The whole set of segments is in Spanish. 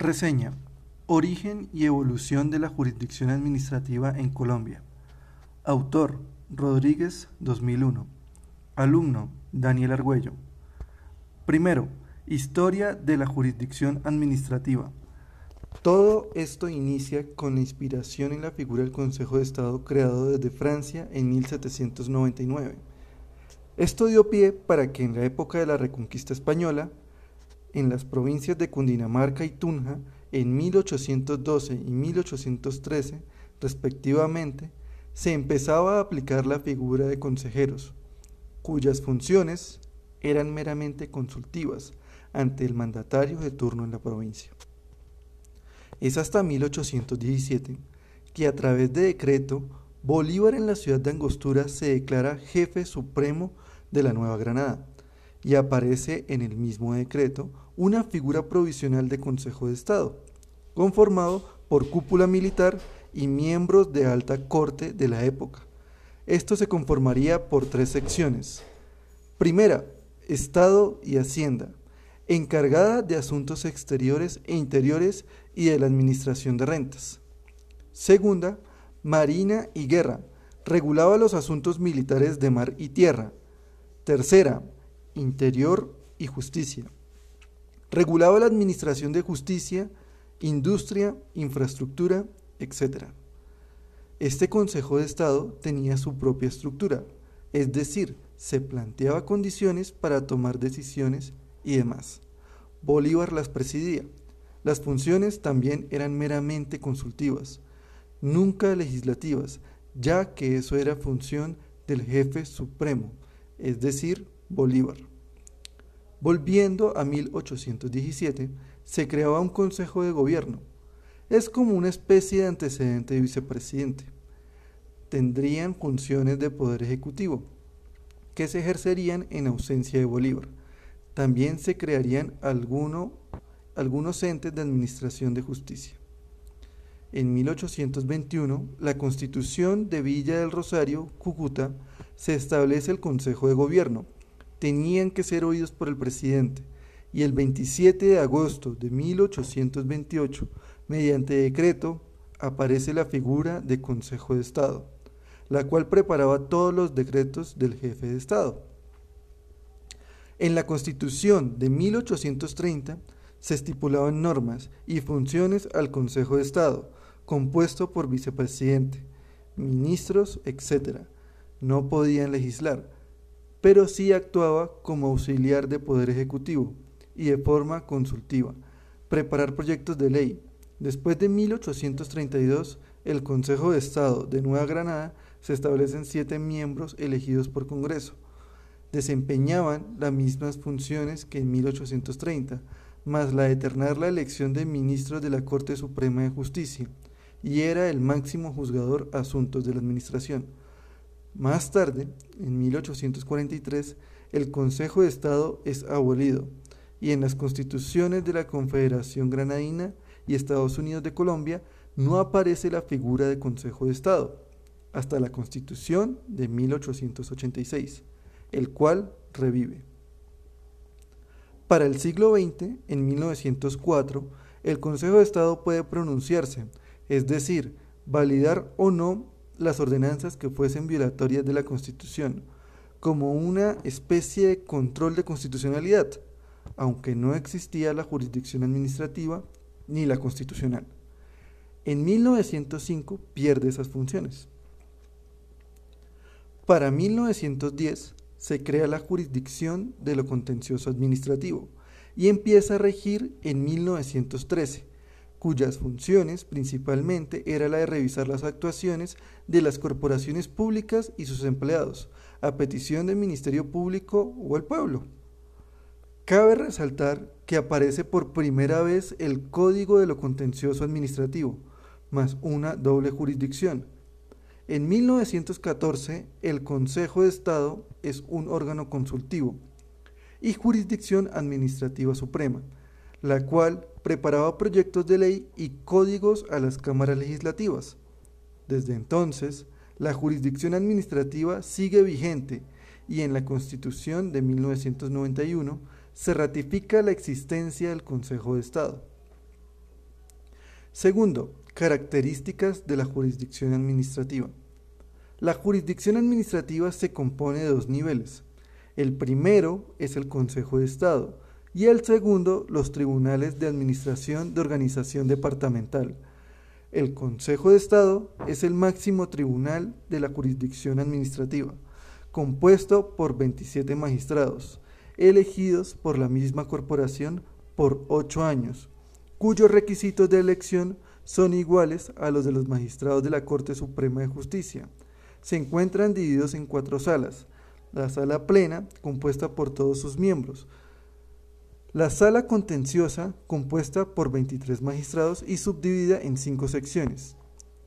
Reseña. Origen y evolución de la jurisdicción administrativa en Colombia. Autor. Rodríguez 2001. Alumno. Daniel Argüello. Primero. Historia de la jurisdicción administrativa. Todo esto inicia con la inspiración en la figura del Consejo de Estado creado desde Francia en 1799. Esto dio pie para que en la época de la Reconquista Española, en las provincias de Cundinamarca y Tunja, en 1812 y 1813, respectivamente, se empezaba a aplicar la figura de consejeros, cuyas funciones eran meramente consultivas ante el mandatario de turno en la provincia. Es hasta 1817 que a través de decreto Bolívar en la ciudad de Angostura se declara jefe supremo de la Nueva Granada y aparece en el mismo decreto una figura provisional de Consejo de Estado, conformado por cúpula militar y miembros de alta corte de la época. Esto se conformaría por tres secciones. Primera, Estado y Hacienda, encargada de asuntos exteriores e interiores y de la administración de rentas. Segunda, Marina y Guerra, regulaba los asuntos militares de mar y tierra. Tercera, Interior y Justicia. Regulaba la administración de justicia, industria, infraestructura, etc. Este Consejo de Estado tenía su propia estructura, es decir, se planteaba condiciones para tomar decisiones y demás. Bolívar las presidía. Las funciones también eran meramente consultivas, nunca legislativas, ya que eso era función del jefe supremo, es decir, Bolívar. Volviendo a 1817, se creaba un Consejo de Gobierno. Es como una especie de antecedente de vicepresidente. Tendrían funciones de poder ejecutivo, que se ejercerían en ausencia de Bolívar. También se crearían algunos entes de administración de justicia. En 1821, la Constitución de Villa del Rosario, Cúcuta, se establece el Consejo de Gobierno. Tenían que ser oídos por el presidente. Y el 27 de agosto de 1828, mediante decreto, aparece la figura de Consejo de Estado, la cual preparaba todos los decretos del jefe de Estado. En la Constitución de 1830 se estipulaban normas y funciones al Consejo de Estado, compuesto por vicepresidente, ministros, etc. No podían legislar, pero sí actuaba como auxiliar de poder ejecutivo y de forma consultiva, preparar proyectos de ley. Después de 1832, el Consejo de Estado de Nueva Granada se establecen siete miembros elegidos por Congreso desempeñaban las mismas funciones que en 1830, más la de eternar la elección de ministros de la Corte Suprema de Justicia, y era el máximo juzgador asuntos de la Administración. Más tarde, en 1843, el Consejo de Estado es abolido, y en las constituciones de la Confederación Granadina y Estados Unidos de Colombia no aparece la figura de Consejo de Estado, hasta la Constitución de 1886 el cual revive. Para el siglo XX, en 1904, el Consejo de Estado puede pronunciarse, es decir, validar o no las ordenanzas que fuesen violatorias de la Constitución, como una especie de control de constitucionalidad, aunque no existía la jurisdicción administrativa ni la constitucional. En 1905 pierde esas funciones. Para 1910, se crea la jurisdicción de lo contencioso administrativo y empieza a regir en 1913, cuyas funciones principalmente era la de revisar las actuaciones de las corporaciones públicas y sus empleados, a petición del Ministerio Público o el pueblo. Cabe resaltar que aparece por primera vez el Código de lo Contencioso Administrativo, más una doble jurisdicción, en 1914, el Consejo de Estado es un órgano consultivo y jurisdicción administrativa suprema, la cual preparaba proyectos de ley y códigos a las cámaras legislativas. Desde entonces, la jurisdicción administrativa sigue vigente y en la Constitución de 1991 se ratifica la existencia del Consejo de Estado. Segundo, características de la jurisdicción administrativa. La jurisdicción administrativa se compone de dos niveles. El primero es el Consejo de Estado y el segundo los tribunales de administración de organización departamental. El Consejo de Estado es el máximo tribunal de la jurisdicción administrativa, compuesto por 27 magistrados, elegidos por la misma corporación por ocho años, cuyos requisitos de elección son iguales a los de los magistrados de la Corte Suprema de Justicia se encuentran divididos en cuatro salas. La sala plena, compuesta por todos sus miembros. La sala contenciosa, compuesta por 23 magistrados y subdividida en cinco secciones.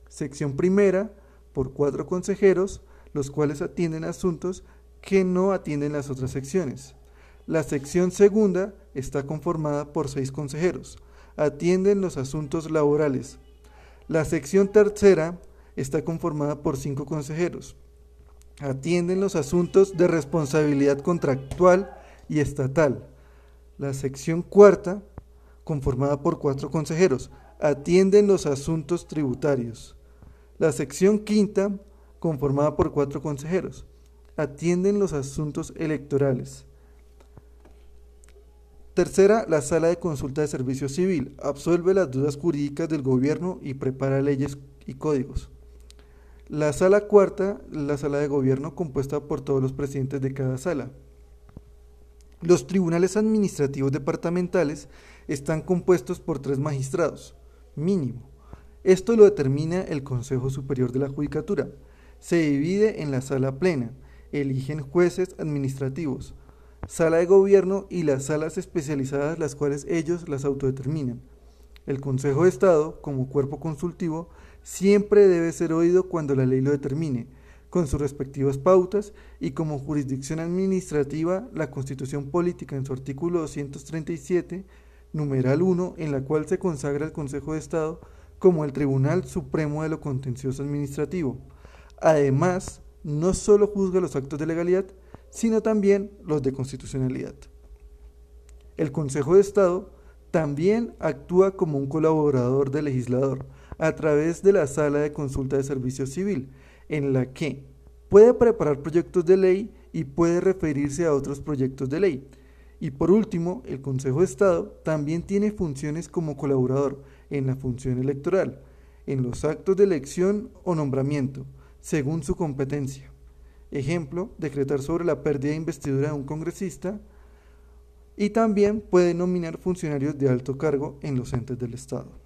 Sección primera, por cuatro consejeros, los cuales atienden asuntos que no atienden las otras secciones. La sección segunda está conformada por seis consejeros. Atienden los asuntos laborales. La sección tercera está conformada por cinco consejeros. Atienden los asuntos de responsabilidad contractual y estatal. La sección cuarta, conformada por cuatro consejeros, atienden los asuntos tributarios. La sección quinta, conformada por cuatro consejeros, atienden los asuntos electorales. Tercera, la sala de consulta de servicio civil absuelve las dudas jurídicas del gobierno y prepara leyes y códigos. La sala cuarta, la sala de gobierno compuesta por todos los presidentes de cada sala. Los tribunales administrativos departamentales están compuestos por tres magistrados, mínimo. Esto lo determina el Consejo Superior de la Judicatura. Se divide en la sala plena, eligen jueces administrativos, sala de gobierno y las salas especializadas las cuales ellos las autodeterminan. El Consejo de Estado, como cuerpo consultivo, siempre debe ser oído cuando la ley lo determine, con sus respectivas pautas y como jurisdicción administrativa la Constitución Política en su artículo 237, numeral 1, en la cual se consagra el Consejo de Estado como el Tribunal Supremo de lo Contencioso Administrativo. Además, no solo juzga los actos de legalidad, sino también los de constitucionalidad. El Consejo de Estado también actúa como un colaborador del legislador, a través de la sala de consulta de servicio civil, en la que puede preparar proyectos de ley y puede referirse a otros proyectos de ley. Y por último, el Consejo de Estado también tiene funciones como colaborador en la función electoral, en los actos de elección o nombramiento, según su competencia. Ejemplo, decretar sobre la pérdida de investidura de un congresista y también puede nominar funcionarios de alto cargo en los entes del Estado.